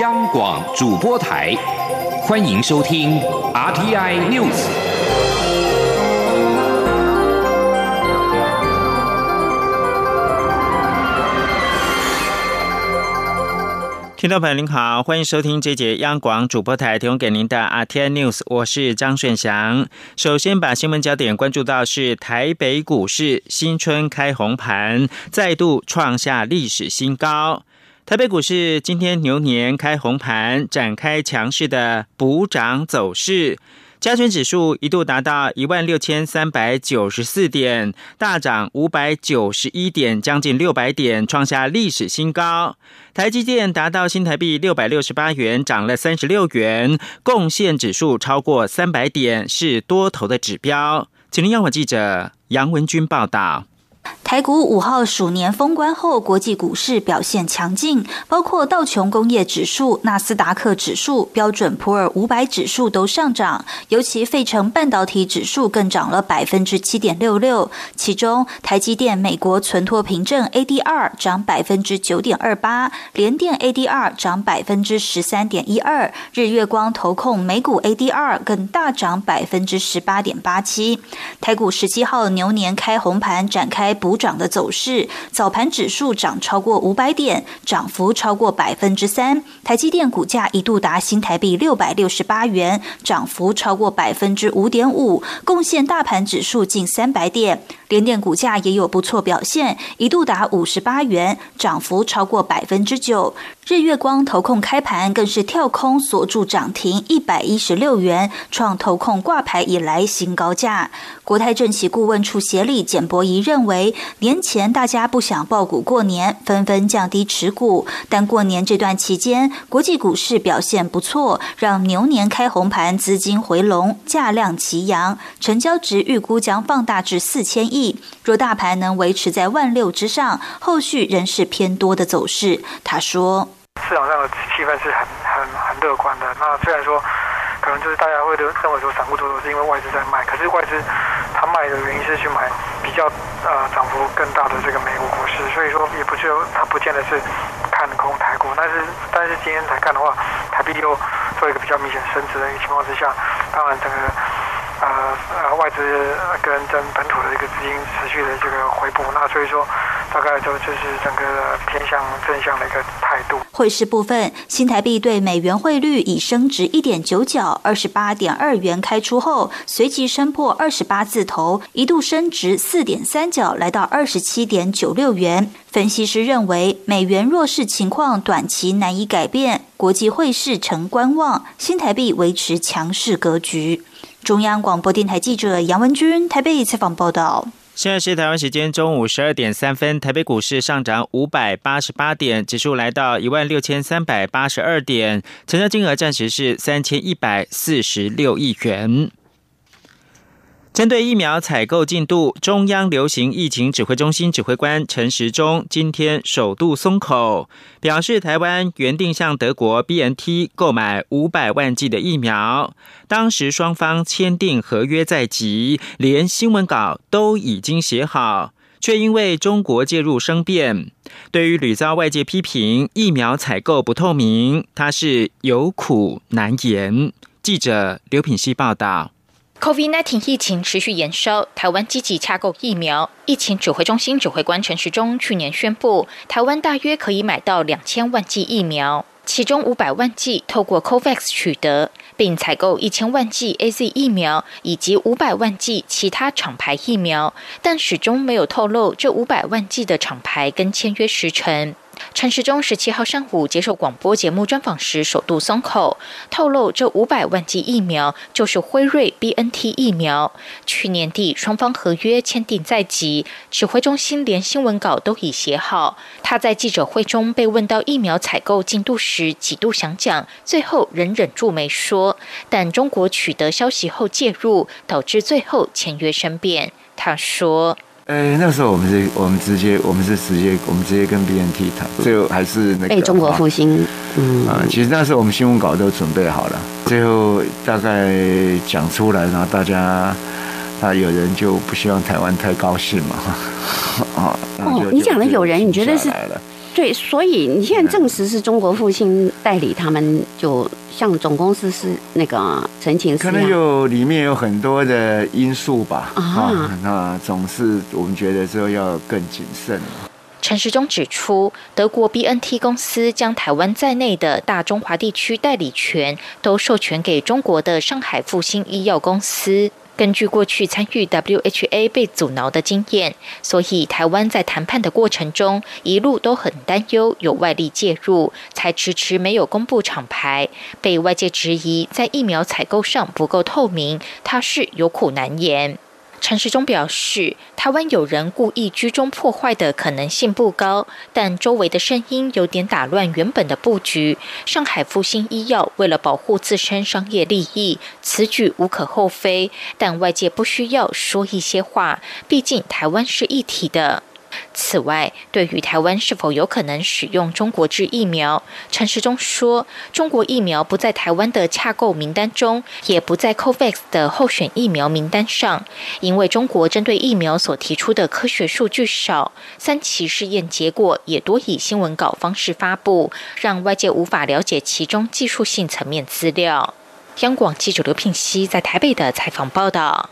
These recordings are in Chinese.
央广主播台，欢迎收听 RTI News。听众朋友您好，欢迎收听这节央广主播台提供给您的 RTI News，我是张顺祥。首先把新闻焦点关注到是台北股市新春开红盘，再度创下历史新高。台北股市今天牛年开红盘，展开强势的补涨走势。加权指数一度达到一万六千三百九十四点，大涨五百九十一点，将近六百点，创下历史新高。台积电达到新台币六百六十八元，涨了三十六元，贡献指数超过三百点，是多头的指标。请您央广记者杨文军报道。台股五号鼠年封关后，国际股市表现强劲，包括道琼工业指数、纳斯达克指数、标准普尔五百指数都上涨，尤其费城半导体指数更涨了百分之七点六六。其中，台积电美国存托凭证 ADR 涨百分之九点二八，联电 ADR 涨百分之十三点一二，日月光投控美股 ADR 更大涨百分之十八点八七。台股十七号牛年开红盘，展开。补涨的走势，早盘指数涨超过五百点，涨幅超过百分之三。台积电股价一度达新台币六百六十八元，涨幅超过百分之五点五，贡献大盘指数近三百点。联电股价也有不错表现，一度达五十八元，涨幅超过百分之九。日月光投控开盘更是跳空锁住涨停一百一十六元，创投控挂牌以来新高价。国泰政企顾问处协理简博仪认为，年前大家不想爆股过年，纷纷降低持股，但过年这段期间，国际股市表现不错，让牛年开红盘，资金回笼，价量齐扬，成交值预估将放大至四千亿。若大盘能维持在万六之上，后续仍是偏多的走势。他说。市场上的气氛是很很很乐观的。那虽然说，可能就是大家会认认为说散户多头是因为外资在卖，可是外资他卖的原因是去买比较呃涨幅更大的这个美国股市，所以说也不是他不见得是看空台股。但是但是今天才看的话，台币又做一个比较明显升值的一个情况之下，当然这个呃呃外资跟跟本土的一个资金持续的这个回补，那所以说。大概就就是整个偏向正向的一个态度。汇市部分，新台币对美元汇率已升值一点九角，二十八点二元开出后，随即升破二十八字头，一度升值四点三角，来到二十七点九六元。分析师认为，美元弱势情况短期难以改变，国际汇市呈观望，新台币维持强势格局。中央广播电台记者杨文君台北采访报道。现在是台湾时间中午十二点三分，台北股市上涨五百八十八点，指数来到一万六千三百八十二点，成交金额暂时是三千一百四十六亿元。针对疫苗采购进度，中央流行疫情指挥中心指挥官陈时中今天首度松口，表示台湾原定向德国 B N T 购买五百万剂的疫苗，当时双方签订合约在即，连新闻稿都已经写好，却因为中国介入生变，对于屡遭外界批评疫苗采购不透明，他是有苦难言。记者刘品希报道。COVID-19 疫情持续延烧，台湾积极洽购疫苗。疫情指挥中心指挥官陈时中去年宣布，台湾大约可以买到两千万剂疫苗，其中五百万剂透过 COVAX 取得，并采购一千万剂 AZ 疫苗以及五百万剂其他厂牌疫苗，但始终没有透露这五百万剂的厂牌跟签约时程。陈时中十七号上午接受广播节目专访时，首度松口，透露这五百万剂疫苗就是辉瑞 B N T 疫苗。去年底双方合约签订在即，指挥中心连新闻稿都已写好。他在记者会中被问到疫苗采购进度时，几度想讲，最后仍忍住没说。但中国取得消息后介入，导致最后签约生变。他说。哎，那时候我们是，我们直接，我们是直接，我们直接跟 BNT 谈，最后还是那个被中国复兴。嗯啊，其实那时候我们新闻稿都准备好了，最后大概讲出来，然后大家，啊，有人就不希望台湾太高兴嘛，啊，哦，你讲的有人，你觉得是对，所以你现在证实是中国复兴代理，他们就像总公司是那个陈情，可能有里面有很多的因素吧。啊，那总是我们觉得说要更谨慎。陈时中指出，德国 B N T 公司将台湾在内的大中华地区代理权都授权给中国的上海复兴医药公司。根据过去参与 W H A 被阻挠的经验，所以台湾在谈判的过程中一路都很担忧有外力介入，才迟迟没有公布厂牌，被外界质疑在疫苗采购上不够透明，他是有苦难言。陈时中表示，台湾有人故意居中破坏的可能性不高，但周围的声音有点打乱原本的布局。上海复兴医药为了保护自身商业利益，此举无可厚非，但外界不需要说一些话，毕竟台湾是一体的。此外，对于台湾是否有可能使用中国制疫苗，陈时中说，中国疫苗不在台湾的洽购名单中，也不在 COVAX 的候选疫苗名单上，因为中国针对疫苗所提出的科学数据少，三期试验结果也多以新闻稿方式发布，让外界无法了解其中技术性层面资料。央广记者刘聘熙在台北的采访报道。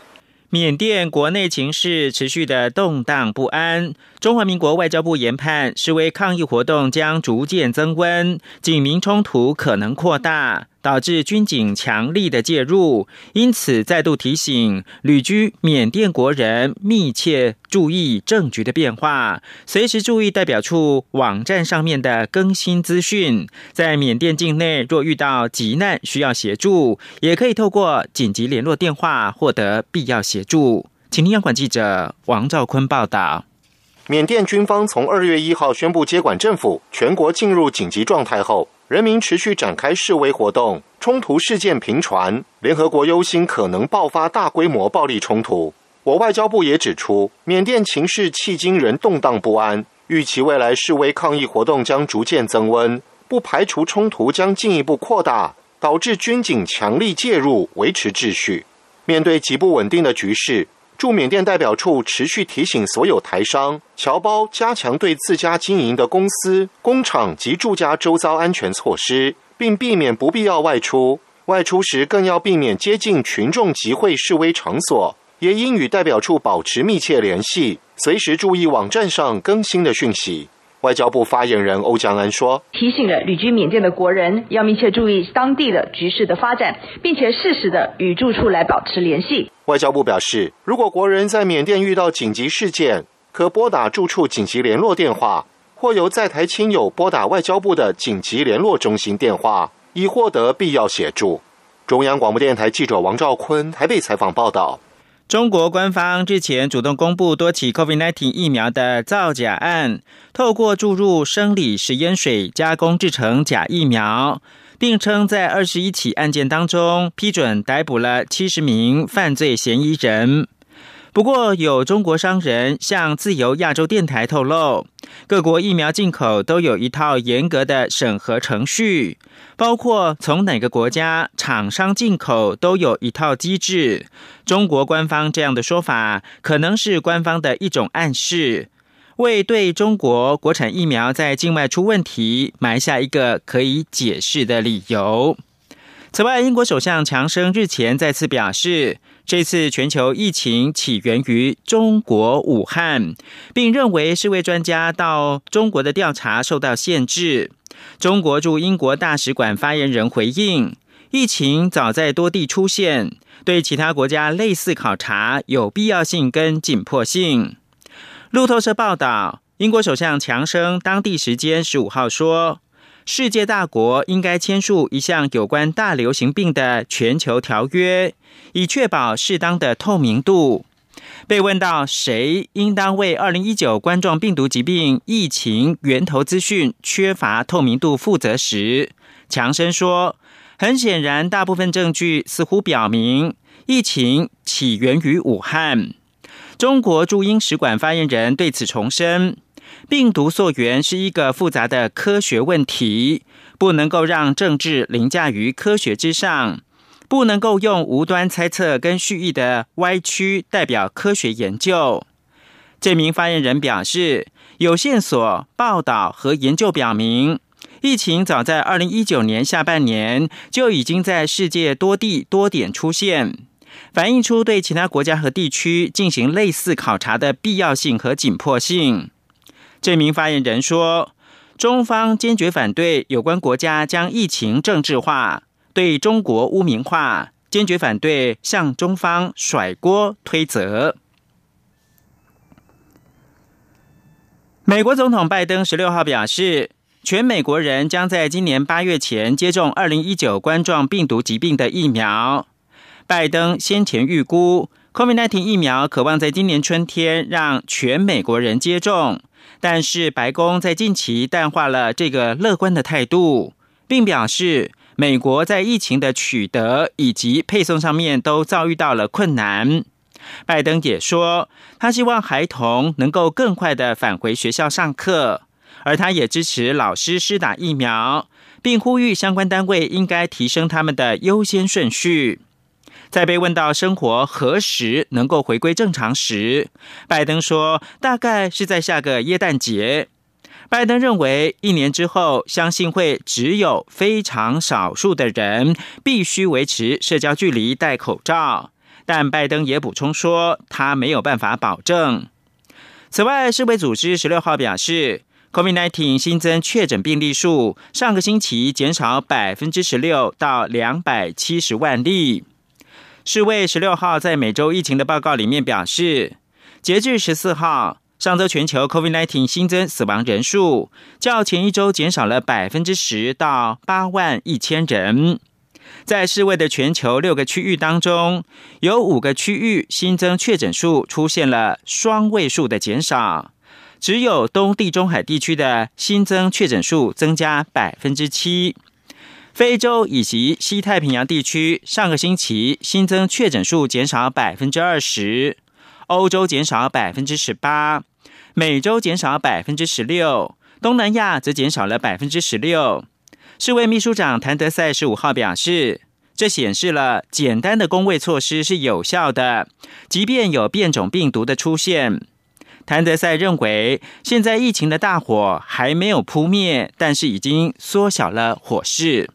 缅甸国内情势持续的动荡不安。中华民国外交部研判，示威抗议活动将逐渐增温，警民冲突可能扩大。导致军警强力的介入，因此再度提醒旅居缅甸国人密切注意政局的变化，随时注意代表处网站上面的更新资讯。在缅甸境内，若遇到急难需要协助，也可以透过紧急联络电话获得必要协助。请听央广记者王兆坤报道。缅甸军方从二月一号宣布接管政府，全国进入紧急状态后。人民持续展开示威活动，冲突事件频传，联合国忧心可能爆发大规模暴力冲突。我外交部也指出，缅甸情势迄今仍动荡不安，预期未来示威抗议活动将逐渐增温，不排除冲突将进一步扩大，导致军警强力介入维持秩序。面对极不稳定的局势。驻缅甸代表处持续提醒所有台商、侨胞加强对自家经营的公司、工厂及住家周遭安全措施，并避免不必要外出。外出时更要避免接近群众集会示威场所，也应与代表处保持密切联系，随时注意网站上更新的讯息。外交部发言人欧江安说：“提醒了旅居缅甸的国人要密切注意当地的局势的发展，并且适时的与住处来保持联系。”外交部表示，如果国人在缅甸遇到紧急事件，可拨打住处紧急联络电话，或由在台亲友拨打外交部的紧急联络中心电话，以获得必要协助。中央广播电台记者王兆坤台北采访报道。中国官方日前主动公布多起 COVID-19 疫苗的造假案，透过注入生理食盐水加工制成假疫苗，并称在二十一起案件当中批准逮捕了七十名犯罪嫌疑人。不过，有中国商人向自由亚洲电台透露，各国疫苗进口都有一套严格的审核程序，包括从哪个国家厂商进口都有一套机制。中国官方这样的说法，可能是官方的一种暗示，为对中国国产疫苗在境外出问题埋下一个可以解释的理由。此外，英国首相强生日前再次表示。这次全球疫情起源于中国武汉，并认为世卫专家到中国的调查受到限制。中国驻英国大使馆发言人回应：疫情早在多地出现，对其他国家类似考察有必要性跟紧迫性。路透社报道，英国首相强生当地时间十五号说。世界大国应该签署一项有关大流行病的全球条约，以确保适当的透明度。被问到谁应当为二零一九冠状病毒疾病疫情源头资讯缺乏透明度负责时，强生说：“很显然，大部分证据似乎表明疫情起源于武汉。”中国驻英使馆发言人对此重申。病毒溯源是一个复杂的科学问题，不能够让政治凌驾于科学之上，不能够用无端猜测跟蓄意的歪曲代表科学研究。这名发言人表示，有线索报道和研究表明，疫情早在二零一九年下半年就已经在世界多地多点出现，反映出对其他国家和地区进行类似考察的必要性和紧迫性。这名发言人说：“中方坚决反对有关国家将疫情政治化，对中国污名化，坚决反对向中方甩锅推责。”美国总统拜登十六号表示，全美国人将在今年八月前接种二零一九冠状病毒疾病的疫苗。拜登先前预估，COVID-19 疫苗渴望在今年春天让全美国人接种，但是白宫在近期淡化了这个乐观的态度，并表示，美国在疫情的取得以及配送上面都遭遇到了困难。拜登也说，他希望孩童能够更快的返回学校上课，而他也支持老师施打疫苗，并呼吁相关单位应该提升他们的优先顺序。在被问到生活何时能够回归正常时，拜登说，大概是在下个耶诞节。拜登认为，一年之后，相信会只有非常少数的人必须维持社交距离、戴口罩。但拜登也补充说，他没有办法保证。此外，世卫组织十六号表示，COVID-19 新增确诊病例数上个星期减少百分之十六到两百七十万例。世卫十六号在每周疫情的报告里面表示，截至十四号，上周全球 COVID-19 新增死亡人数较前一周减少了百分之十到八万一千人。在世卫的全球六个区域当中，有五个区域新增确诊数出现了双位数的减少，只有东地中海地区的新增确诊数增加百分之七。非洲以及西太平洋地区上个星期新增确诊数减少百分之二十，欧洲减少百分之十八，美洲减少百分之十六，东南亚则减少了百分之十六。世卫秘书长谭德赛十五号表示，这显示了简单的工卫措施是有效的，即便有变种病毒的出现。谭德赛认为，现在疫情的大火还没有扑灭，但是已经缩小了火势。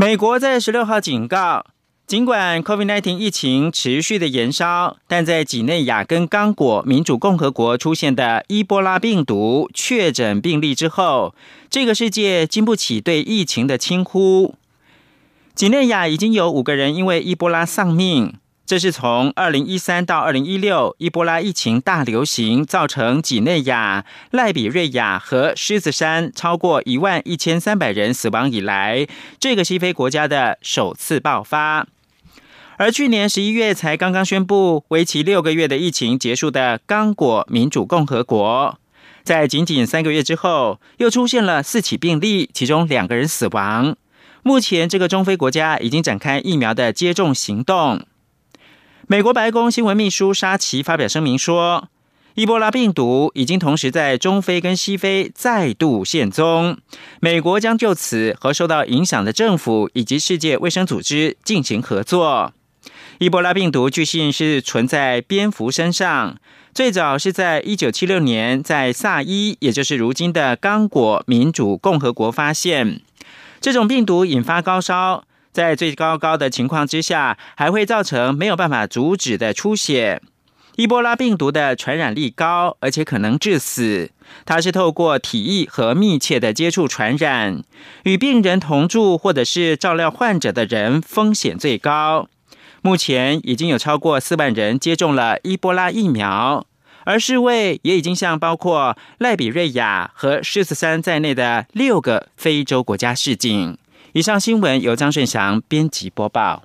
美国在十六号警告。尽管 COVID-19 疫情持续的延烧，但在几内亚跟刚果民主共和国出现的伊波拉病毒确诊病例之后，这个世界经不起对疫情的轻忽。几内亚已经有五个人因为伊波拉丧命，这是从2013到2016伊波拉疫情大流行，造成几内亚、赖比瑞亚和狮子山超过一万一千三百人死亡以来，这个西非国家的首次爆发。而去年十一月才刚刚宣布为期六个月的疫情结束的刚果民主共和国，在仅仅三个月之后，又出现了四起病例，其中两个人死亡。目前，这个中非国家已经展开疫苗的接种行动。美国白宫新闻秘书沙奇发表声明说，伊波拉病毒已经同时在中非跟西非再度现踪，美国将就此和受到影响的政府以及世界卫生组织进行合作。伊波拉病毒据信是存在蝙蝠身上，最早是在一九七六年在萨伊，也就是如今的刚果民主共和国发现。这种病毒引发高烧，在最高高的情况之下，还会造成没有办法阻止的出血。伊波拉病毒的传染力高，而且可能致死。它是透过体液和密切的接触传染，与病人同住或者是照料患者的人风险最高。目前已经有超过四万人接种了伊波拉疫苗，而世卫也已经向包括赖比瑞亚和狮子山在内的六个非洲国家示警。以上新闻由张顺祥编辑播报。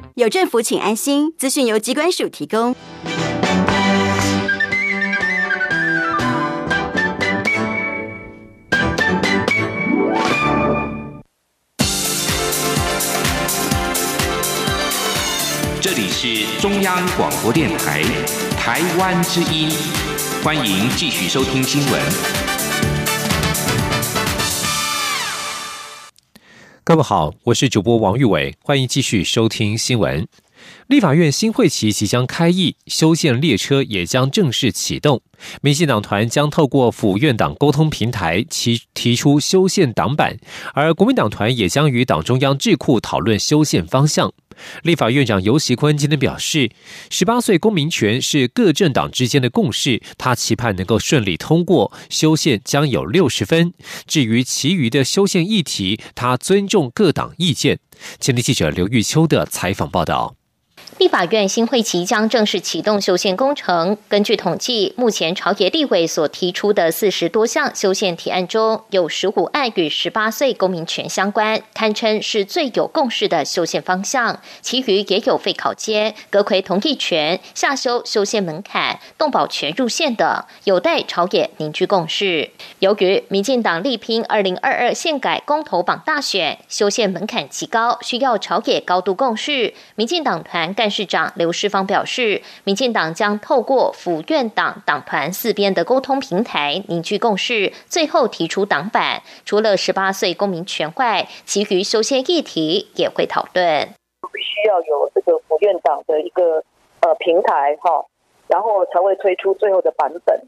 有政府请安心资讯由机关署提供。这里是中央广播电台台湾之音欢迎继续收听新闻。各位好，我是主播王玉伟，欢迎继续收听新闻。立法院新会期即将开议，修宪列车也将正式启动。民进党团将透过府院党沟通平台提提出修宪党版，而国民党团也将与党中央智库讨论修宪方向。立法院长尤习坤今天表示，十八岁公民权是各政党之间的共识，他期盼能够顺利通过修宪，将有六十分。至于其余的修宪议题，他尊重各党意见。前天记者刘玉秋的采访报道。立法院新会期将正式启动修宪工程。根据统计，目前朝野立委所提出的四十多项修宪提案中，有十五案与十八岁公民权相关，堪称是最有共识的修宪方向。其余也有废考监、阁魁同意权、下修修宪门槛、动保权入宪等，有待朝野凝聚共识。由于民进党力拼二零二二宪改公投榜大选，修宪门槛极高，需要朝野高度共识。民进党团干。市长刘世芳表示，民进党将透过府院党党团四边的沟通平台凝聚共识，最后提出党版。除了十八岁公民权外，其余修宪议题也会讨论。必须要有这个府院党的一个呃平台哈，然后才会推出最后的版本。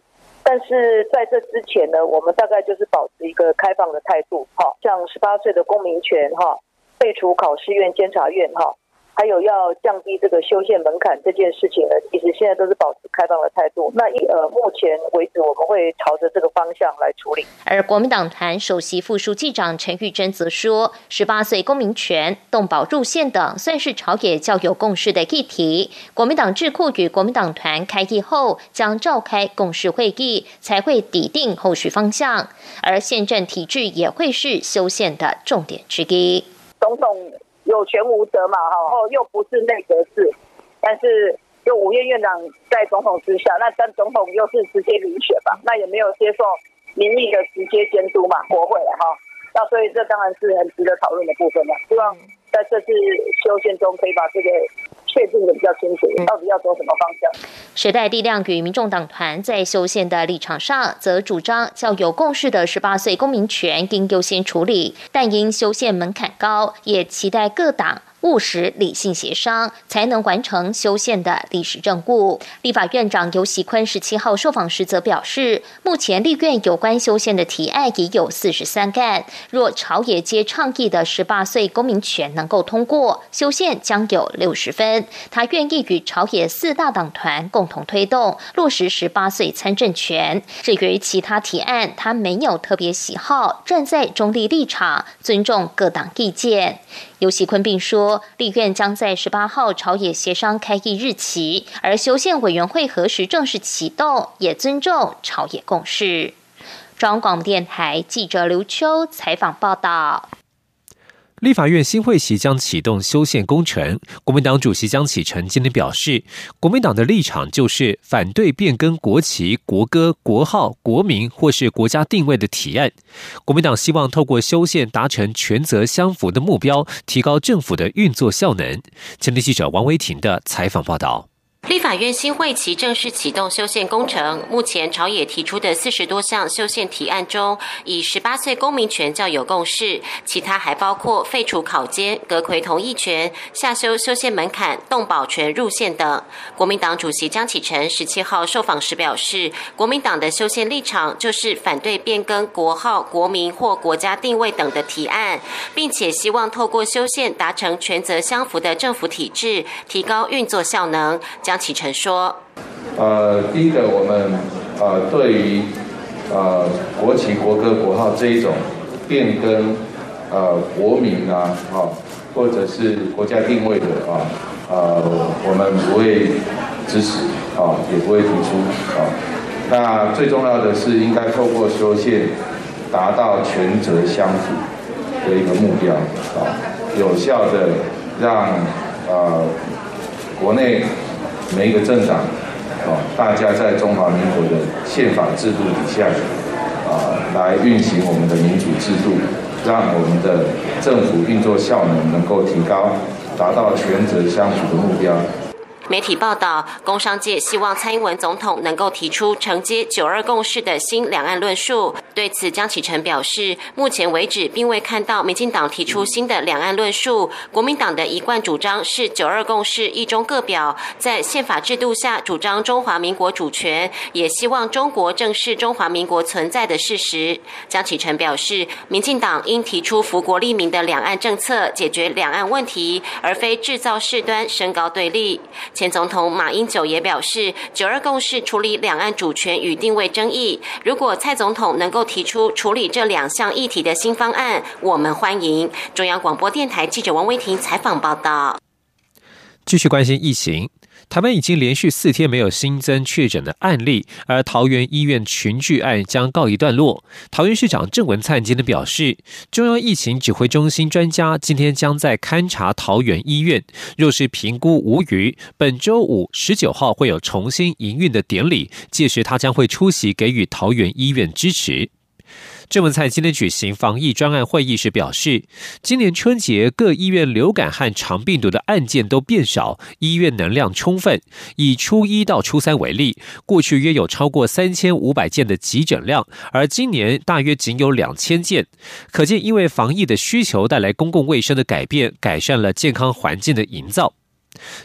但是在这之前呢，我们大概就是保持一个开放的态度哈，像十八岁的公民权哈，废除考试院、监察院哈。还有要降低这个修宪门槛这件事情呢，其实现在都是保持开放的态度。那一呃，目前为止我们会朝着这个方向来处理。而国民党团首席副书记长陈玉珍则说，十八岁公民权、动保入宪等算是朝野较有共识的议题。国民党智库与国民党团开议后，将召开共识会议，才会拟定后续方向。而宪政体制也会是修宪的重点之一。总统。有权无责嘛，哈，哦，又不是内阁制，但是就五院院长在总统之下，那但总统又是直接遴选吧，那也没有接受民意的直接监督嘛，国会哈，那所以这当然是很值得讨论的部分了。希望在这次修宪中可以把这个。确定的比较清楚，到底要走什么方向？时代力量与民众党团在修宪的立场上，则主张较有共识的十八岁公民权应优先处理，但因修宪门槛高，也期待各党。务实理性协商，才能完成修宪的历史任务。立法院长游锡坤十七号受访时则表示，目前立院有关修宪的提案已有四十三案，若朝野皆倡议的十八岁公民权能够通过，修宪将有六十分。他愿意与朝野四大党团共同推动落实十八岁参政权。至于其他提案，他没有特别喜好，站在中立立场，尊重各党意见。尤喜坤并说，立院将在十八号朝野协商开议日期，而修宪委员会何时正式启动，也尊重朝野共识。中央广播电台记者刘秋采访报道。立法院新会期将启动修宪工程。国民党主席江启臣今天表示，国民党的立场就是反对变更国旗、国歌、国号、国名或是国家定位的提案。国民党希望透过修宪达成权责相符的目标，提高政府的运作效能。前天记者王维婷的采访报道。立法院新会期正式启动修宪工程。目前朝野提出的四十多项修宪提案中，以十八岁公民权较有共识，其他还包括废除考监、阁魁同意权、下修修宪门槛、动保权入宪等。国民党主席江启臣十七号受访时表示，国民党的修宪立场就是反对变更国号、国民或国家定位等的提案，并且希望透过修宪达成权责相符的政府体制，提高运作效能。江启臣说：“呃，第一个，我们呃，对于呃国旗、国歌、国号这一种变更呃国民啊，啊，或者是国家定位的啊，呃，我们不会支持啊，也不会提出啊。那最重要的是，应该透过修宪，达到权责相符的一个目标啊，有效的让呃国内。”每一个政党，啊，大家在中华民国的宪法制度底下，啊，来运行我们的民主制度，让我们的政府运作效能能够提高，达到权责相符的目标。媒体报道，工商界希望蔡英文总统能够提出承接“九二共识”的新两岸论述。对此，江启臣表示，目前为止并未看到民进党提出新的两岸论述。国民党的一贯主张是“九二共识”一中各表，在宪法制度下主张中华民国主权，也希望中国正视中华民国存在的事实。江启臣表示，民进党应提出福国利民的两岸政策，解决两岸问题，而非制造事端，升高对立。前总统马英九也表示，九二共识处理两岸主权与定位争议。如果蔡总统能够提出处理这两项议题的新方案，我们欢迎。中央广播电台记者王威婷采访报道。继续关心疫情。台湾已经连续四天没有新增确诊的案例，而桃园医院群聚案将告一段落。桃园市长郑文灿今天表示，中央疫情指挥中心专家今天将在勘察桃园医院，若是评估无虞，本周五十九号会有重新营运的典礼，届时他将会出席，给予桃园医院支持。郑文灿今天举行防疫专案会议时表示，今年春节各医院流感和肠病毒的案件都变少，医院能量充分。以初一到初三为例，过去约有超过三千五百件的急诊量，而今年大约仅有两千件。可见，因为防疫的需求带来公共卫生的改变，改善了健康环境的营造。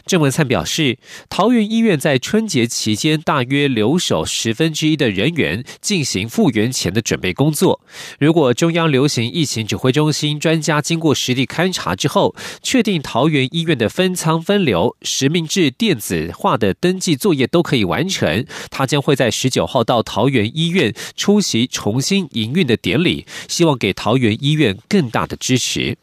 郑文灿表示，桃园医院在春节期间大约留守十分之一的人员进行复原前的准备工作。如果中央流行疫情指挥中心专家经过实地勘查之后，确定桃园医院的分仓分流、实名制电子化的登记作业都可以完成，他将会在十九号到桃园医院出席重新营运的典礼，希望给桃园医院更大的支持。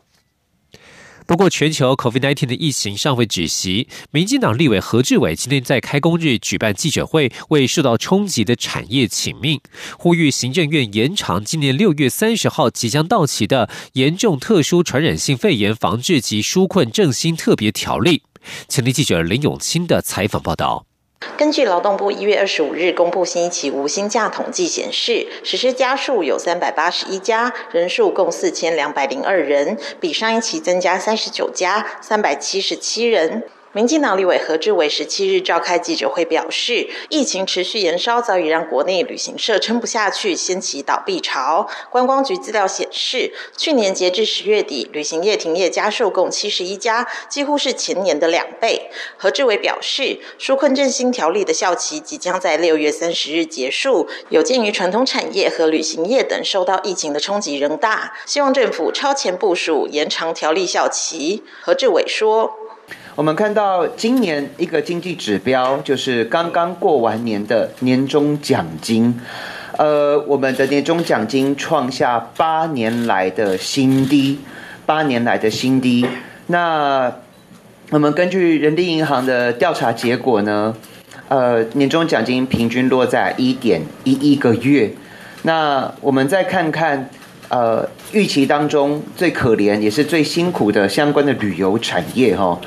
不过，全球 COVID-19 的疫情尚未止息。民进党立委何志伟今天在开工日举办记者会，为受到冲击的产业请命，呼吁行政院延长今年六月三十号即将到期的严重特殊传染性肺炎防治及纾困振兴特别条例。前天记者林永清的采访报道。根据劳动部一月二十五日公布新一期无薪假统计显示，实施家数有三百八十一家，人数共四千两百零二人，比上一期增加三十九家，三百七十七人。民进党立委何志伟十七日召开记者会表示，疫情持续延烧，早已让国内旅行社撑不下去，掀起倒闭潮。观光局资料显示，去年截至十月底，旅行业停业家数共七十一家，几乎是前年的两倍。何志伟表示，纾困振兴条例的效期即将在六月三十日结束，有鉴于传统产业和旅行业等受到疫情的冲击仍大，希望政府超前部署，延长条例效期。何志伟说。我们看到今年一个经济指标，就是刚刚过完年的年终奖金，呃，我们的年终奖金创下八年来的新低，八年来的新低。那我们根据人力银行的调查结果呢，呃，年终奖金平均落在一点一一个月。那我们再看看，呃，预期当中最可怜也是最辛苦的相关的旅游产业，哈。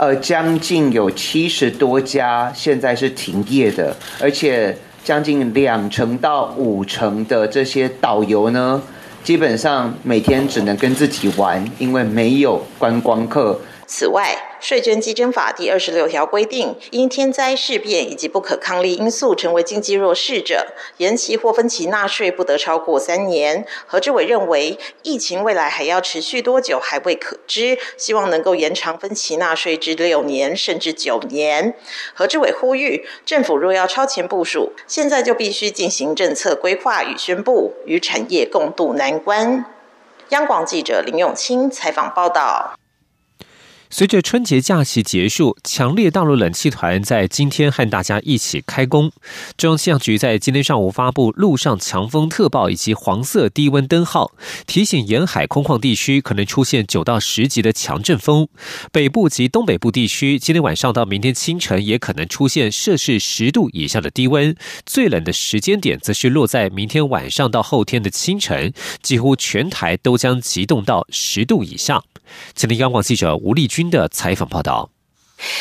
呃，将近有七十多家现在是停业的，而且将近两成到五成的这些导游呢，基本上每天只能跟自己玩，因为没有观光客。此外，税捐基征法第二十六条规定，因天灾事变以及不可抗力因素成为经济弱势者，延期或分期纳税不得超过三年。何志伟认为，疫情未来还要持续多久还未可知，希望能够延长分期纳税至六年甚至九年。何志伟呼吁，政府若要超前部署，现在就必须进行政策规划与宣布，与产业共度难关。央广记者林永清采访报道。随着春节假期结束，强烈大陆冷气团在今天和大家一起开工。中央气象局在今天上午发布陆上强风特报以及黄色低温灯号，提醒沿海空旷地区可能出现九到十级的强阵风。北部及东北部地区今天晚上到明天清晨也可能出现摄氏十度以下的低温，最冷的时间点则是落在明天晚上到后天的清晨，几乎全台都将急冻到十度以下。前天，央广记者吴丽君的采访报道。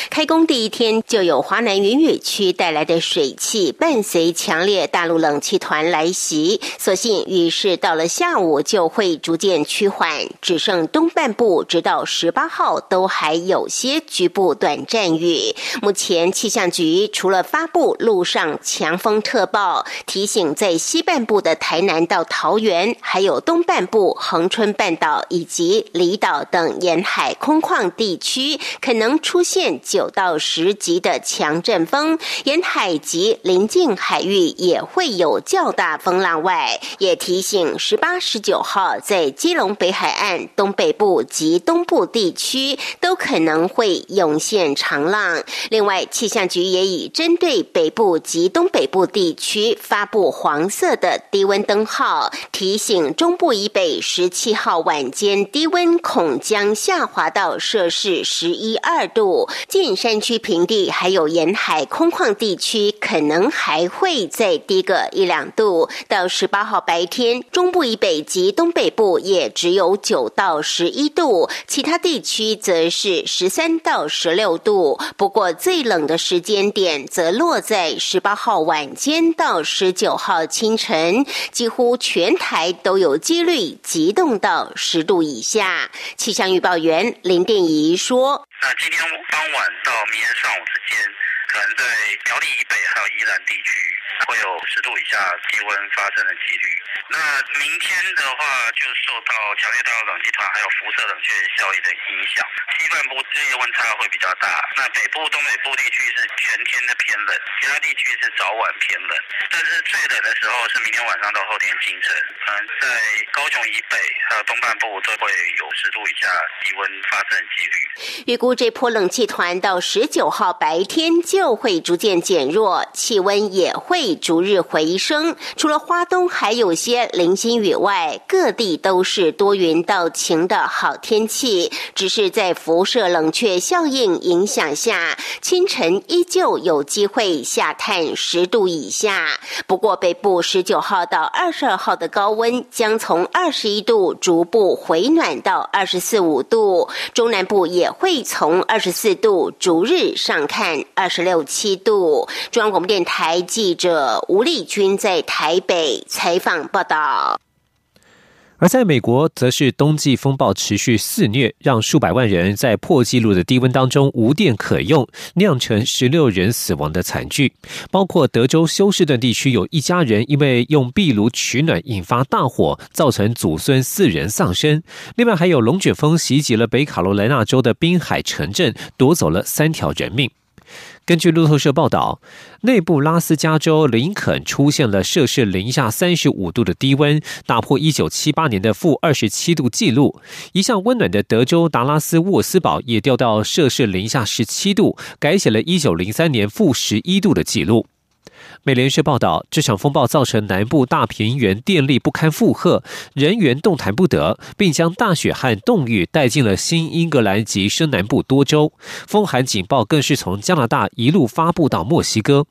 开工第一天就有华南云雨区带来的水汽，伴随强烈大陆冷气团来袭，所幸雨势到了下午就会逐渐趋缓，只剩东半部直到十八号都还有些局部短暂雨。目前气象局除了发布路上强风特报，提醒在西半部的台南到桃园，还有东半部恒春半岛以及离岛等沿海空旷地区，可能出现。九到十级的强阵风，沿海及临近海域也会有较大风浪。外，也提醒十八、十九号在基隆北海岸东北部及东部地区都可能会涌现长浪。另外，气象局也已针对北部及东北部地区发布黄色的低温灯号，提醒中部以北十七号晚间低温恐将下滑到摄氏十一二度。近山区平地还有沿海空旷地区，可能还会再低个一两度。到十八号白天，中部以北及东北部也只有九到十一度，其他地区则是十三到十六度。不过最冷的时间点则落在十八号晚间到十九号清晨，几乎全台都有几率急冻到十度以下。气象预报员林电仪说。那今天傍晚到明天上午之间，可能在苗栗以北还有宜兰地区会有十度以下低温发生的几率。那明天的话，就受到强烈大陆冷气团还有辐射冷却效应的影响，西半部日夜温差会比较大。那北部、东北部地区是全天的偏冷，其他地区是早晚偏冷。但是最冷的时候是明天晚上到后天清晨，可能在高雄以北还有东半部都会有十度以下低温发生几率。预估。这波冷气团到十九号白天就会逐渐减弱，气温也会逐日回升。除了花东还有些零星雨外，各地都是多云到晴的好天气。只是在辐射冷却效应影响下，清晨依旧有机会下探十度以下。不过北部十九号到二十二号的高温将从二十一度逐步回暖到二十四五度，中南部也会。从二十四度逐日上看二十六六七度。中央广播电台记者吴丽君在台北采访报道。而在美国，则是冬季风暴持续肆虐，让数百万人在破纪录的低温当中无电可用，酿成十六人死亡的惨剧。包括德州休斯顿地区有一家人因为用壁炉取暖引发大火，造成祖孙四人丧生。另外，还有龙卷风袭击了北卡罗来纳州的滨海城镇，夺走了三条人命。根据路透社报道，内布拉斯加州林肯出现了摄氏零下三十五度的低温，打破一九七八年的负二十七度纪录。一向温暖的德州达拉斯沃斯堡也掉到摄氏零下十七度，改写了一九零三年负十一度的记录。美联社报道，这场风暴造成南部大平原电力不堪负荷，人员动弹不得，并将大雪和冻雨带进了新英格兰及深南部多州。风寒警报更是从加拿大一路发布到墨西哥。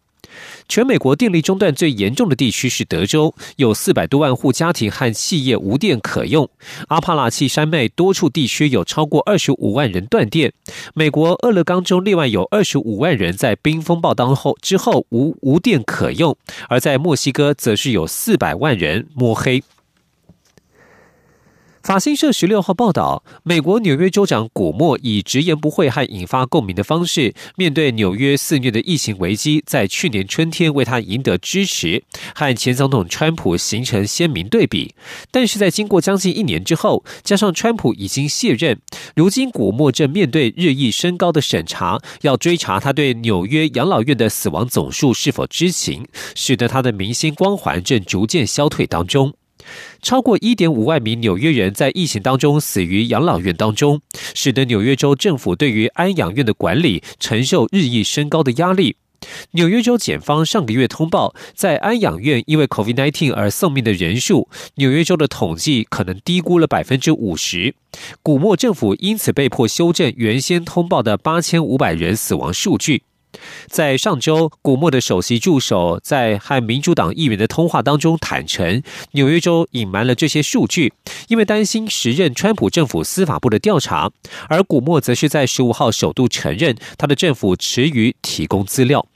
全美国电力中断最严重的地区是德州，有四百多万户家庭和企业无电可用。阿帕拉契山脉多处地区有超过二十五万人断电。美国俄勒冈州另外有二十五万人在冰风暴当后之后无无电可用，而在墨西哥则是有四百万人摸黑。法新社十六号报道，美国纽约州长古默以直言不讳和引发共鸣的方式，面对纽约肆虐的疫情危机，在去年春天为他赢得支持，和前总统川普形成鲜明对比。但是在经过将近一年之后，加上川普已经卸任，如今古默正面对日益升高的审查，要追查他对纽约养老院的死亡总数是否知情，使得他的明星光环正逐渐消退当中。超过一点五万名纽约人在疫情当中死于养老院当中，使得纽约州政府对于安养院的管理承受日益升高的压力。纽约州检方上个月通报，在安养院因为 COVID-19 而丧命的人数，纽约州的统计可能低估了百分之五十。古默政府因此被迫修正原先通报的八千五百人死亡数据。在上周，古默的首席助手在和民主党议员的通话当中坦诚，纽约州隐瞒了这些数据，因为担心时任川普政府司法部的调查。而古默则是在十五号首度承认，他的政府迟于提供资料。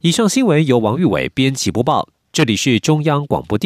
以上新闻由王玉伟编辑播报，这里是中央广播电。